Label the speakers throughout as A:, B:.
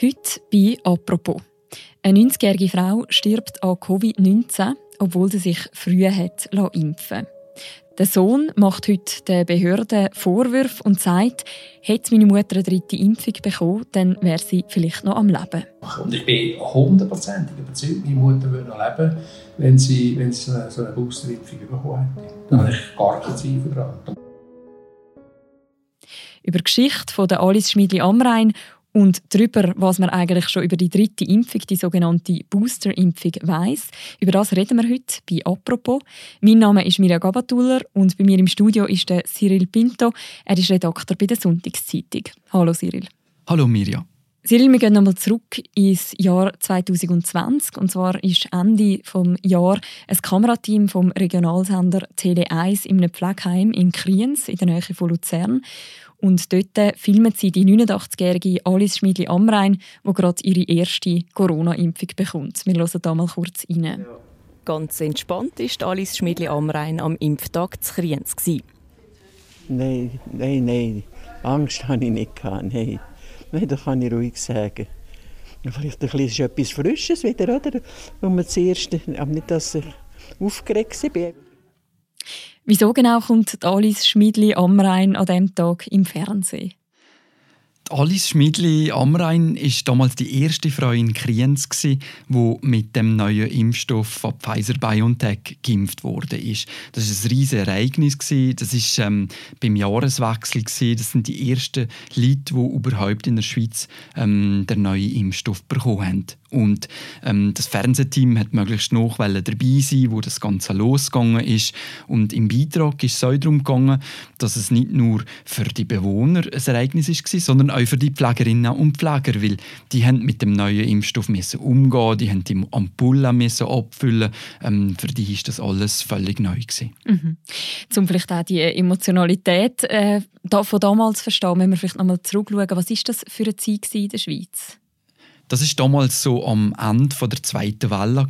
A: Heute bei «Apropos». Eine 90-jährige Frau stirbt an Covid-19, obwohl sie sich früher hat impfen Der Sohn macht heute den Behörden Vorwürfe und sagt, hätte meine Mutter eine dritte Impfung bekommen, dann wäre sie vielleicht noch am Leben.
B: Und ich bin hundertprozentig überzeugt, meine Mutter würde noch leben, wenn sie, wenn sie so eine Boosterimpfung bekommen hätte. Da habe ich gar keinen Zweifel daran.
A: Über die Geschichte von der Alice Schmidli-Amrein und darüber, was man eigentlich schon über die dritte Impfung, die sogenannte Booster-Impfung, weiss. Über das reden wir heute bei «Apropos». Mein Name ist Mirja Gabatuller und bei mir im Studio ist der Cyril Pinto. Er ist Redakteur bei der Sonntagszeitung. Hallo Cyril.
C: Hallo Mirja.
A: Cyril, wir gehen nochmal zurück ins Jahr 2020. Und zwar ist Ende des Jahr ein Kamerateam vom Regionalsender Tele 1 in einem Pflegeheim in Kriens in der Nähe von Luzern. Und dort filmen sie die 89-jährige Alice Schmidli-Amrein, die gerade ihre erste Corona-Impfung bekommt. Wir hören da mal kurz rein. Ja.
D: Ganz entspannt war Alice Schmidli-Amrein am Impftag zu Kriens.
E: Nein, nein, nein. Angst hatte ich nicht. Nein das kann ich ruhig sagen. Vielleicht ein bisschen etwas Frisches wieder, oder? Wo man zuerst, aber nicht, dass ich aufgeregt war.
A: Wieso genau kommt Alice Schmidli am Rhein an diesem Tag im Fernsehen?
C: Alice Schmidli Amrein ist damals die erste Frau in Kriens, die mit dem neuen Impfstoff von Pfizer BioNTech geimpft wurde. Das war ein riesiges Ereignis. Das war ähm, beim Jahreswechsel. Das sind die ersten Leute, die überhaupt in der Schweiz ähm, den neuen Impfstoff bekommen haben. Und ähm, das Fernsehteam hat möglichst noch dabei sein, wo das Ganze losgegangen ist. Und im Beitrag ist es auch darum gegangen, dass es nicht nur für die Bewohner ein Ereignis war, sondern auch für die Pflegerinnen und Pfleger, weil die haben mit dem neuen Impfstoff müssen umgehen, die haben die Ampullen müssen abfüllen. Ähm, für die ist das alles völlig neu gewesen.
A: Mhm. Um vielleicht auch die Emotionalität äh, von damals verstehen, wenn wir vielleicht nochmal zurückschauen, was ist das für eine Zeit in der Schweiz?
C: Das ist damals so am Ende der zweiten Welle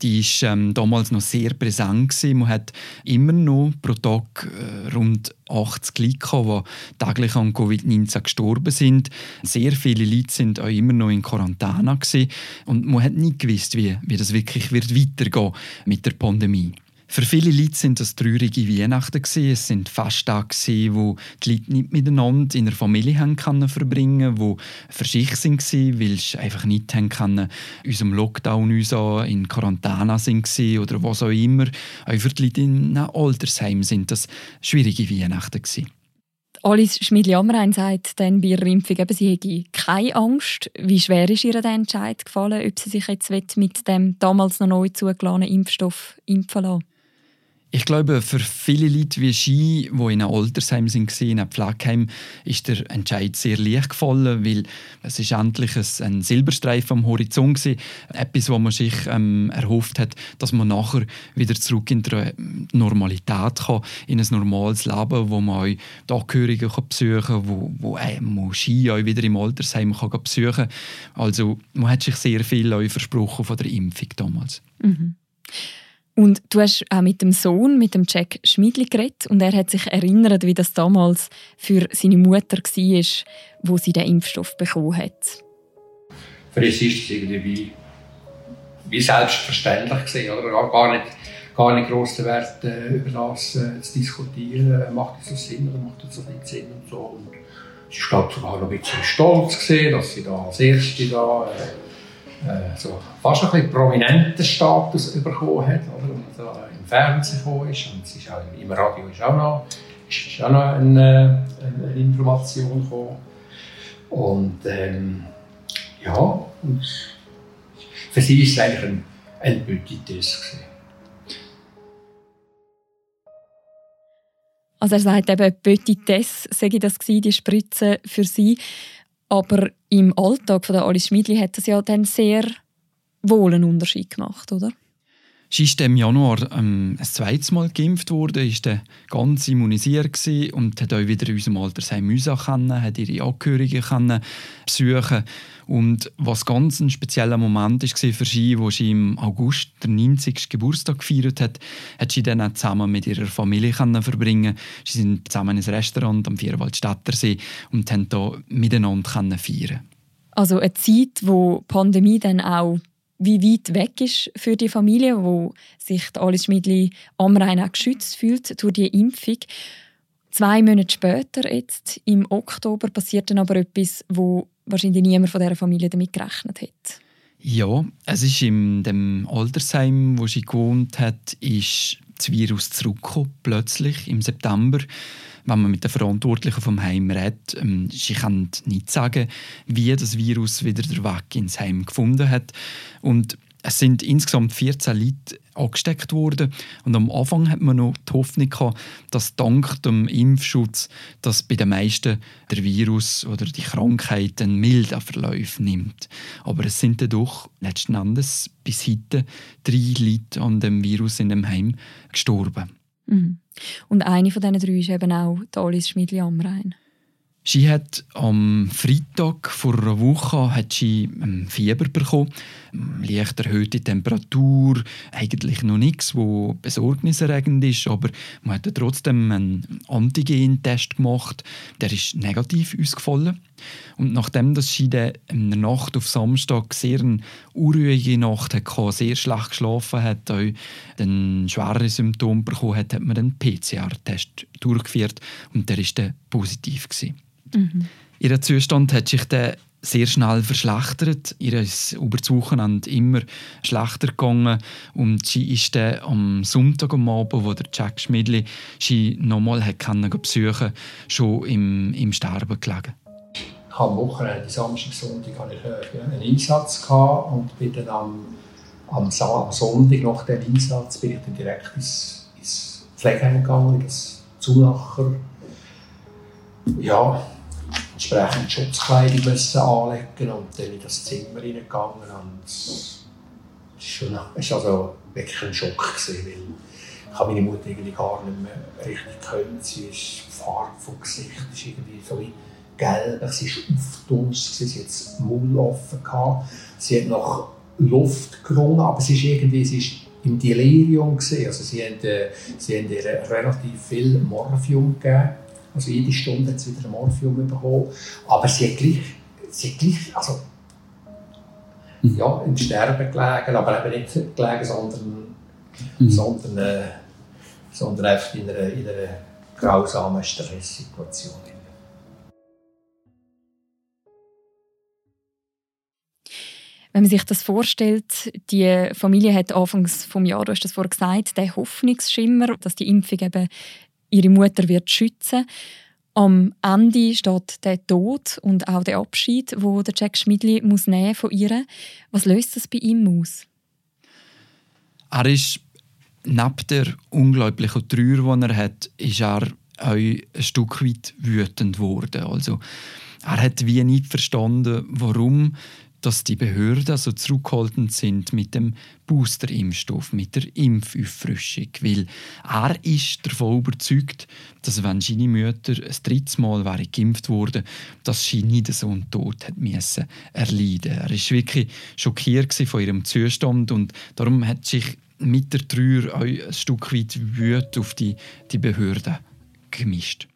C: Die ist ähm, damals noch sehr präsent gewesen. Man hat immer noch pro Tag äh, rund 80 Leute, die täglich an Covid-19 gestorben sind. Sehr viele Leute sind auch immer noch in Quarantäne gewesen. und man hat nicht gewusst, wie, wie das wirklich wird weitergehen mit der Pandemie. Für viele Leute sind das traurige Weihnachten gewesen. Es sind Festtage wo die Leute nicht miteinander in der Familie haben können verbringen, wo für sich sind weil sie einfach nicht haben können, unserem Lockdown uns in Quarantäne sind oder was auch immer. Auch für die Leute in einem Altersheim sind das schwierige Weihnachten gewesen.
A: Alice Schmidli-Amrein sagt dann bei ihrer Impfung, eben, sie hätte keine Angst. Wie schwer ist ihr der Entscheid gefallen, ob sie sich jetzt mit dem damals noch neu zugelassenen Impfstoff impfen lassen
C: ich glaube, für viele Leute wie Ski, die in einem Altersheim sind, in einem Pflegeheim, ist der Entscheid sehr leicht gefallen, weil es ist endlich ein, Silberstreifen am Horizont war. Etwas, was man sich ähm, erhofft hat, dass man nachher wieder zurück in die Normalität kann, in ein normales Leben, wo man auch die Angehörigen kann besuchen kann, wo, wo ähm, Ski auch wieder im Altersheim kann besuchen kann. Also man hat sich sehr viel versprochen von der Impfung damals.
A: Mhm. Und du hast auch mit dem Sohn, mit dem Jack Schmidli geredet und er hat sich erinnert, wie das damals für seine Mutter war, wo sie den Impfstoff bekommen hat.
B: Für uns ist es irgendwie wie selbstverständlich gewesen, oder? Gar nicht, gar nicht gross den Wert äh, über das äh, zu diskutieren. Macht das Sinn oder macht das nicht Sinn und so. Und sie war sogar noch ein bisschen stolz gewesen, dass sie da als Erste da äh, äh, so fast ein bisschen prominenten Status bekommen hat, oder? Und im Fernsehen gekommen ist. Und es ist auch, im Radio ist auch noch, ist auch noch eine, eine Information gekommen. Und ähm, ja, und für sie war es eigentlich ein, ein Petitesse.
A: Also er sagt eben, Petitesse sei das gewesen, die Spritze für sie. Aber im Alltag von der Alice Schmidli hat das ja dann sehr wohl einen Unterschied gemacht, oder?
C: Ist im Januar ähm, ein zweites Mal geimpft worden, ist dann ganz immunisiert und hat auch wieder in unserem Altersheim müssen können, hat ihre Angehörigen können besuchen und was ganz ein spezieller Moment war für sie, wo sie im August den 90. Geburtstag gefeiert hat, hat sie dann auch zusammen mit ihrer Familie können verbringen. Sie sind zusammen ins Restaurant am Vierwaldstättersee und haben da miteinander feiern.
A: Also eine Zeit, wo die Pandemie dann auch wie weit weg ist für die Familie, wo sich Alice Schmidli am Rhein auch geschützt fühlt durch die Impfung. Zwei Monate später, jetzt im Oktober, passiert dann aber etwas, wo wahrscheinlich niemand von dieser Familie damit gerechnet hat.
C: Ja, es ist in dem Altersheim, wo sie gewohnt hat, ist das Virus zurückgekommen, plötzlich im September. Wenn man mit den Verantwortlichen vom Heim redet, ähm, sie kann nicht sagen, wie das Virus wieder den Weg ins Heim gefunden hat. Und es sind insgesamt 14 Leute angesteckt worden. Und am Anfang hat man noch die Hoffnung gehabt, dass dank dem Impfschutz dass bei den meisten der Virus oder die Krankheit einen milden Verlauf nimmt. Aber es sind dann doch letzten Endes bis heute drei Leute an dem Virus in dem Heim gestorben.
A: Mhm. Und eine von diesen drei ist eben auch Alice Schmidli Amrein.
C: Sie hat am Freitag vor einer Woche hat sie ähm, Fieber bekommen, leicht erhöhte Temperatur, eigentlich noch nichts, wo besorgniserregend ist, aber man hat trotzdem einen Antigen-Test gemacht, der ist negativ ausgefallen. Und nachdem dass sie in der Nacht auf Samstag sehr eine unruhige Nacht hatte, sehr schlecht geschlafen hat, auch dann schwere Symptome bekommen hat, hat man einen PCR-Test durchgeführt und der ist dann positiv gewesen. Mhm. Ihr Zustand hat sich dann sehr schnell verschlechtert. Ihr ist über das Wochenende immer schlechter gegangen und sie ist dann am Sonntag am Abend, wo Jack Schmidli sie nochmal besuchen schon im, im Sterben gelegen.
B: Ich habe am Wochenende, Samstag, Sonntag, hatte ich äh, einen Einsatz und bin dann am, am, Sonntag nach dem Einsatz bin ich dann direkt ins, ins Pflegeheim gegangen, ins Zulacher. Ja, entsprechend Schutzkleidung müssen anlegen und dann in das Zimmer reingegangen es war also wirklich ein Schock, gewesen, weil ich habe meine Mutter irgendwie gar nicht mehr richtig können. Sie ist die vom Gesicht ist irgendwie so wie gelb, sie ist aufdunst, sie hat das Maul offen gehabt. sie hat nach Luft gerungen, aber sie ist irgendwie, sie ist im Delirium gesehen. Also sie haben, äh, sie haben ihr relativ viel Morphium gegeben also jede Stunde hat sie wieder ein Morphium bekommen. Aber sie hat gleich, sie hat gleich also, mhm. ja, im Sterben gelegen, aber eben nicht gelegen, sondern, mhm. sondern, äh, sondern einfach in einer, in einer grausamen Stresssituation.
A: Wenn man sich das vorstellt, die Familie hat anfangs vom Jahr, du hast das vorhin gesagt, den Hoffnungsschimmer, dass die Impfung eben ihre Mutter wird schützen. Am Ende steht der Tod und auch der Abschied, wo der Jack Schmidli muss nehmen von ihr. Was löst das bei ihm aus?
C: Er ist neben der unglaublichen Trauer, die er hat, ist er auch ein Stück weit wütend geworden. Also er hat wie nicht verstanden, warum dass die Behörden so zurückhaltend sind mit dem Boosterimpfstoff, mit der Impfauffrischung. Weil er ist davon überzeugt, dass wenn seine Mutter ein drittes Mal wäre geimpft wurde, dass sie nicht so einen Tod hat müssen erleiden. Er war wirklich schockiert von ihrem Zustand und darum hat sich mit der Trauer auch ein Stück weit Wut auf die, die Behörden gemischt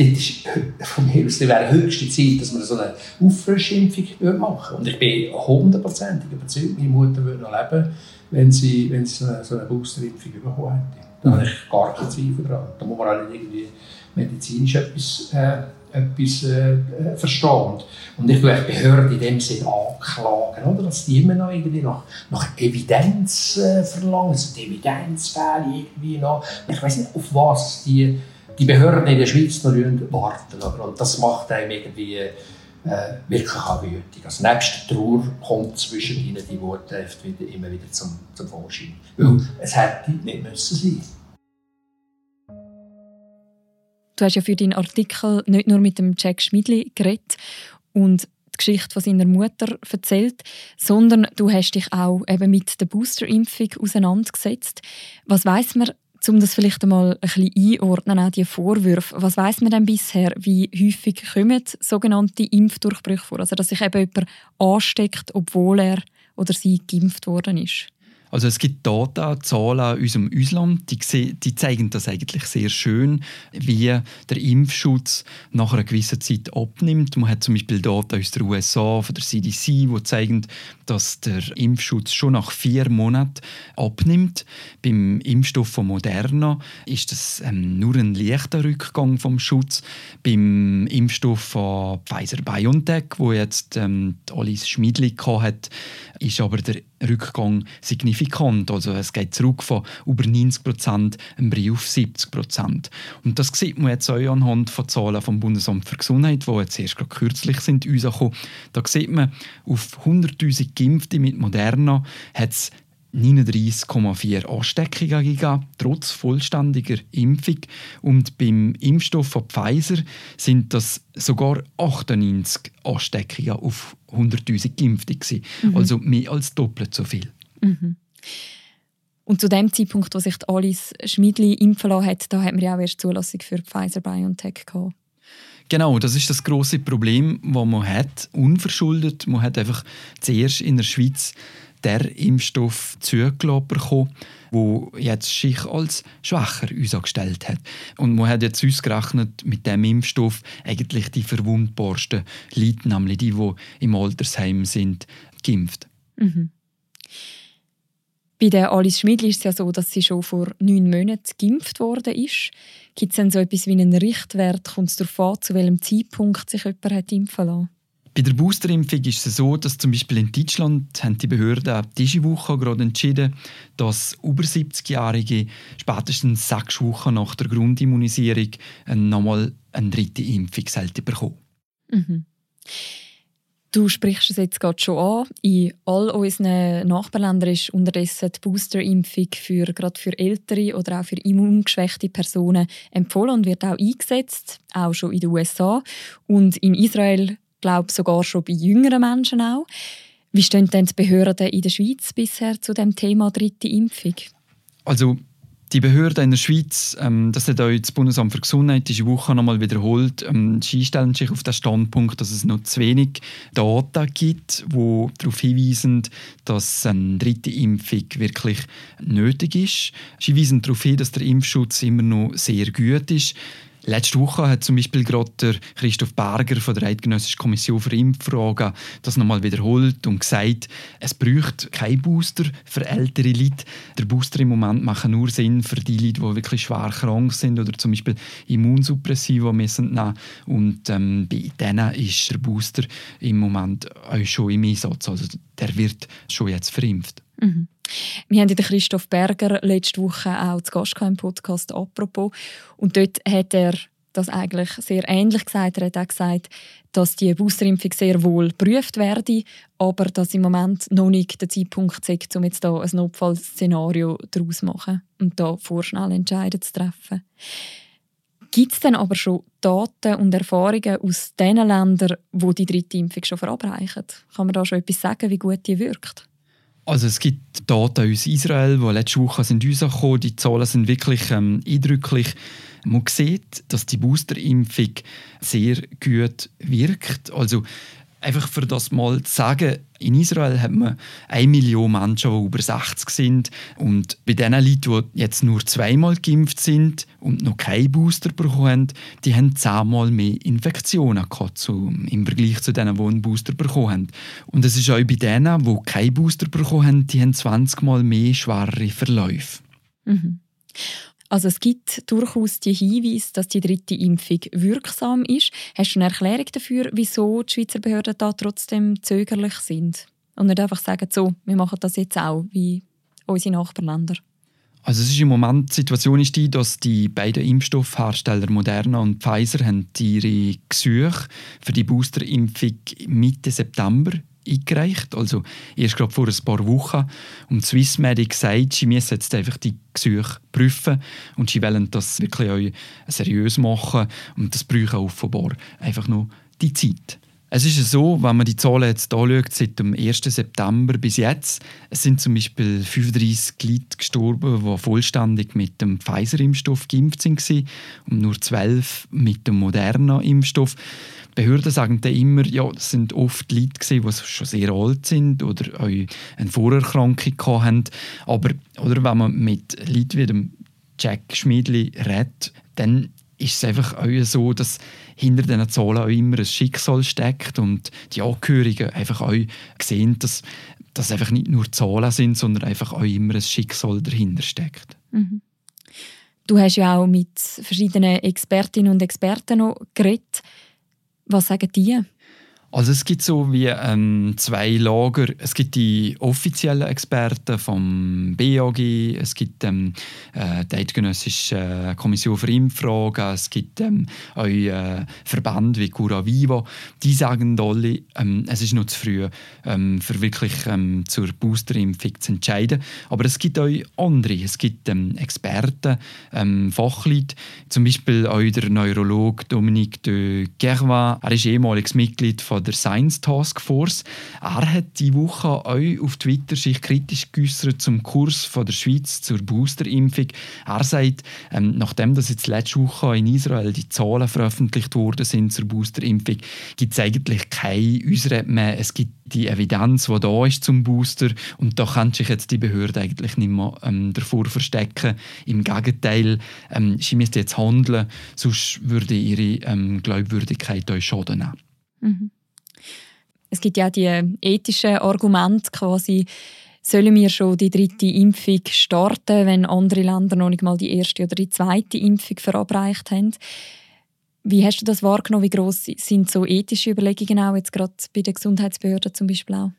B: das ist von mir aus wäre höchste Zeit, dass man so eine Auffrischimpfung machen Und ich bin hundertprozentig überzeugt, meine Mutter würde noch leben, wenn sie, wenn sie so eine, so eine Boosterimpfung bekommen hätte. Da habe ich gar keinen Zweifel daran. Da muss man auch nicht irgendwie medizinisch etwas, äh, etwas äh, verstehen. Und ich würde die Behörden in dem Sinne anklagen, oder? dass die immer noch irgendwie nach, nach Evidenz äh, verlangen, also die Evidenzfälle irgendwie noch. Ich weiß nicht, auf was die die Behörden in der Schweiz noch warten. Und das macht einem irgendwie äh, wirklich auch wütig. Also nebst der Trauer kommt zwischen ihnen die Worte wieder, immer wieder zum, zum Vorschein. Weil es hätte nicht müssen sein
A: Du hast ja für deinen Artikel nicht nur mit dem Jack Schmidli geredet und die Geschichte von seiner Mutter erzählt, sondern du hast dich auch eben mit der Boosterimpfung auseinandergesetzt. Was weiß man um das vielleicht einmal ein bisschen einordnen, auch die Vorwürfe, was weiß man denn bisher, wie häufig kommen sogenannte Impfdurchbrüche vor? Also, dass sich eben jemand ansteckt, obwohl er oder sie geimpft worden ist?
C: Also es gibt Daten, Zahlen aus unserem Ausland, die, die, zeigen das eigentlich sehr schön, wie der Impfschutz nach einer gewissen Zeit abnimmt. Man hat zum Beispiel Daten aus der USA, von der CDC, die zeigen, dass der Impfschutz schon nach vier Monaten abnimmt. Beim Impfstoff von Moderna ist das ähm, nur ein leichter Rückgang vom Schutz. Beim Impfstoff von Pfizer-BioNTech, wo jetzt ähm, Alice Schmidli hat, ist aber der Rückgang signifikant. Also es geht zurück von über 90 Prozent auf 70 Prozent. Und das sieht man jetzt auch anhand von Zahlen vom Bundesamt für Gesundheit, die jetzt erst gerade kürzlich sind rausgekommen. Da sieht man, auf 100'000 Geimpfte mit Moderna hat es 39,4 Ansteckungen gegeben, trotz vollständiger Impfung. Und beim Impfstoff von Pfizer sind das sogar 98 Ansteckungen auf 100.000 Geimpfte. Mhm. Also mehr als doppelt so viel.
A: Mhm. Und zu dem Zeitpunkt, wo sich Alice Schmidli impfen lassen hat, da hat man ja auch erst Zulassung für Pfizer-BioNTech gehabt.
C: Genau, das ist das große Problem, das man hat, unverschuldet. Man hat einfach zuerst in der Schweiz der Impfstoff zugelassen bekommen, wo jetzt sich als schwächer uns hat. Und man hat jetzt ausgerechnet, mit dem Impfstoff eigentlich die verwundbarsten Leute, nämlich die, die im Altersheim sind, geimpft. Mhm.
A: Bei der Alice Schmidl ist es ja so, dass sie schon vor neun Monaten geimpft worden ist. Gibt es denn so etwas wie einen Richtwert? Kommt es darauf an, zu welchem Zeitpunkt sich jemand hat impfen lassen?
C: Bei der Boosterimpfung ist es so, dass zum Beispiel in Deutschland haben die Behörden diese Woche gerade entschieden, dass über 70-Jährige spätestens sechs Wochen nach der Grundimmunisierung nochmal eine dritte Impfung bekommen. Mhm.
A: Du sprichst es jetzt gerade schon an. In all unseren Nachbarländern ist unterdessen die Boosterimpfung für, gerade für ältere oder auch für immungeschwächte Personen empfohlen und wird auch eingesetzt, auch schon in den USA. Und in Israel glaube sogar schon bei jüngeren Menschen auch. Wie stehen denn die Behörden in der Schweiz bisher zu dem Thema dritte Impfung?
C: Also die Behörden in der Schweiz, ähm, das hat auch das Bundesamt für Gesundheit diese Woche nochmal wiederholt, ähm, sie stellen sich auf den Standpunkt, dass es noch zu wenig Daten gibt, die darauf hinweisen, dass eine dritte Impfung wirklich nötig ist. Sie weisen darauf hin, dass der Impfschutz immer noch sehr gut ist. Letzte Woche hat zum Beispiel gerade der Christoph Berger von der Eidgenössischen Kommission für Impffragen das nochmal wiederholt und gesagt, es braucht keinen Booster für ältere Leute. Der Booster im Moment macht nur Sinn für die Leute, die wirklich schwer krank sind oder zum Beispiel Immunsuppressiva müssen nehmen. Und ähm, bei denen ist der Booster im Moment auch schon im Einsatz. Also der wird schon jetzt verimpft.
A: Mhm. Wir haben den Christoph Berger letzte Woche auch zu Gast im Podcast «Apropos». Und dort hat er das eigentlich sehr ähnlich gesagt. Er hat auch gesagt, dass die Boosterimpfung sehr wohl geprüft werde, aber dass im Moment noch nicht der Zeitpunkt sei, um jetzt da ein Notfallszenario daraus zu machen und da vorschnell Entscheidungen zu treffen. Gibt es denn aber schon Daten und Erfahrungen aus den Ländern, wo die dritte Impfung schon verabreichen? Kann man da schon etwas sagen, wie gut die wirkt?
C: Also es gibt Daten aus Israel, die letzte Woche sind rausgekommen. Die Zahlen sind wirklich ähm, eindrücklich. Man sieht, dass die Boosterimpfung sehr gut wirkt. Also Einfach für das mal zu sagen, in Israel hat man eine Million Menschen, die über 60 sind. Und bei den Leuten, die jetzt nur zweimal geimpft sind und noch keinen Booster bekommen haben, die haben zehnmal mehr Infektionen gehabt, so im Vergleich zu denen, die einen Booster bekommen haben. Und es ist auch bei denen, die keinen Booster bekommen haben, die haben 20 Mal mehr schwerere Verläufe.
A: Mhm. Also es gibt durchaus die Hinweise, dass die dritte Impfung wirksam ist. Hast du eine Erklärung dafür, wieso die Schweizer Behörden da trotzdem zögerlich sind? Und nicht einfach sagen, so, wir machen das jetzt auch, wie unsere Nachbarländer.
C: Also es ist im Moment die Situation ist die, dass die beiden Impfstoffhersteller Moderna und Pfizer haben ihre Gesuche für die Boosterimpfung Mitte September eingereicht, also erst gerade vor ein paar Wochen. Und Swissmedic sagt, sie müssen jetzt einfach die Gesuche prüfen und sie wollen das wirklich seriös machen und das braucht offenbar einfach noch die Zeit. Es ist so, wenn man die Zahlen jetzt anschaut, seit dem 1. September bis jetzt, es sind zum Beispiel 35 Leute gestorben, die vollständig mit dem Pfizer-Impfstoff geimpft waren und nur 12 mit dem Moderna-Impfstoff. Behörden sagen dann immer, ja, das sind oft Leute gewesen, die schon sehr alt sind oder eine Vorerkrankung haben. Aber oder, wenn man mit Leuten wie dem Jack Schmidli redet, dann ist es einfach auch so, dass hinter diesen Zahlen auch immer ein Schicksal steckt und die Angehörigen einfach auch sehen, dass das einfach nicht nur Zahlen sind, sondern einfach auch immer ein Schicksal dahinter steckt. Mhm.
A: Du hast ja auch mit verschiedenen Expertinnen und Experten noch geredet. Was sagen die?
C: Also es gibt so wie ähm, zwei Lager. Es gibt die offiziellen Experten vom BAG, es gibt ähm, äh, die Eidgenössische Kommission für Impffragen, es gibt ähm, auch äh, Verbände wie Cura Viva. Die sagen alle, ähm, es ist noch zu früh, ähm, für wirklich ähm, zur Boosterimpfung zu entscheiden. Aber es gibt auch andere. Es gibt ähm, Experten, ähm, Fachleute, zum Beispiel auch der Neurologe Dominique de Gervin. Er ist ehemaliges Mitglied von der Science Task Force. Er hat die Woche auch auf Twitter sich kritisch geäußert zum Kurs von der Schweiz zur Boosterimpfung. Er sagt, ähm, nachdem das jetzt letzte Woche in Israel die Zahlen veröffentlicht worden sind zur Boosterimpfung, gibt es eigentlich keine Ausrede mehr. Es gibt die Evidenz, die da ist zum Booster und da kann sich jetzt die Behörde eigentlich nicht mehr ähm, davor verstecken. Im Gegenteil, ähm, sie müsste jetzt handeln, sonst würde ihre ähm, Glaubwürdigkeit euch schaden. Mhm.
A: Es gibt ja die ethischen Argumente quasi, sollen wir schon die dritte Impfung starten, wenn andere Länder noch nicht mal die erste oder die zweite Impfung verabreicht haben. Wie hast du das wahrgenommen? Wie groß sind so ethische Überlegungen auch jetzt gerade bei den Gesundheitsbehörden zum Beispiel auch?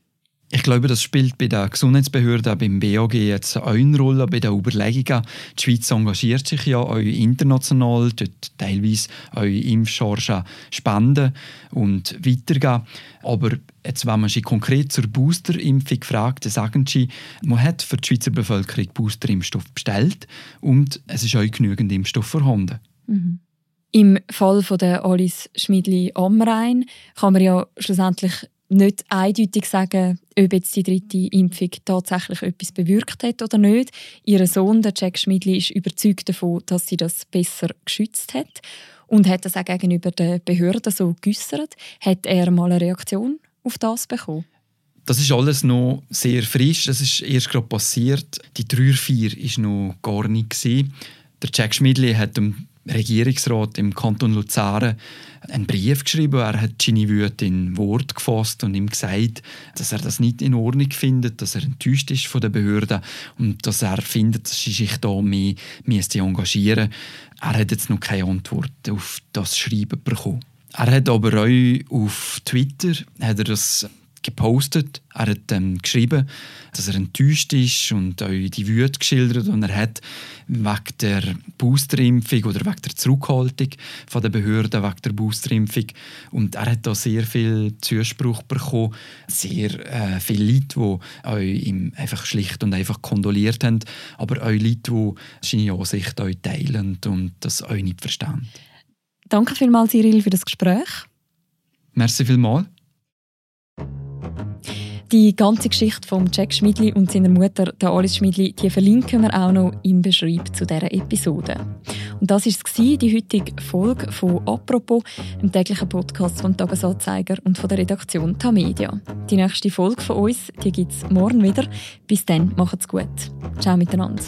C: Ich glaube, das spielt bei den Gesundheitsbehörden, beim BAG jetzt auch eine Rolle bei den Überlegungen. Die Schweiz engagiert sich ja auch international, dort teilweise auch Impfchargen spenden und weitergeben. Aber jetzt, wenn man sich konkret zur Boosterimpfung fragt, dann sagen sie, man hat für die Schweizer Bevölkerung Boosterimpfstoff bestellt und es ist auch genügend Impfstoff vorhanden. Mhm.
A: Im Fall von der Alice Schmidli-Amrein kann man ja schlussendlich nicht eindeutig sagen, ob jetzt die dritte Impfung tatsächlich etwas bewirkt hat oder nicht. Ihr Sohn, der Jack Schmidli, ist überzeugt davon, dass sie das besser geschützt hat und hat das auch gegenüber den Behörden so geäussert. Hat er mal eine Reaktion auf das bekommen?
C: Das ist alles noch sehr frisch. Das ist erst gerade passiert. Die Trauerfeier war noch gar nicht. Der Jack Schmidli hat dem Regierungsrat im Kanton Luzern einen Brief geschrieben. Er hat seine Wut in Wort gefasst und ihm gesagt, dass er das nicht in Ordnung findet, dass er enttäuscht ist von den Behörden und dass er findet, dass sie sich da mehr engagieren müssen. Er hat jetzt noch keine Antwort auf das Schreiben bekommen. Er hat aber auch auf Twitter hat er das gepostet. Er hat ähm, geschrieben, dass er enttäuscht ist und auch die Wut geschildert und er hat wegen der Boosterimpfung oder wegen der Zurückhaltung von der Behörden wegen der Boosterimpfung und er hat da sehr viel Zuspruch bekommen, sehr äh, viele Leute, die ihm einfach schlicht und einfach kondoliert haben, aber auch Leute, die seine Ansicht auch teilen und das auch nicht verstehen.
A: Danke vielmals, Cyril, für das Gespräch.
C: Merci vielmals.
A: Die ganze Geschichte von Jack Schmidli und seiner Mutter, der Alice Schmidli, die verlinken wir auch noch im Beschreib zu dieser Episode. Und das war die heutige Folge von «Apropos», dem täglichen Podcast vom «Tagesanzeiger» und von der Redaktion Tamedia. Die nächste Folge von uns gibt es morgen wieder. Bis dann, macht's gut. Ciao miteinander.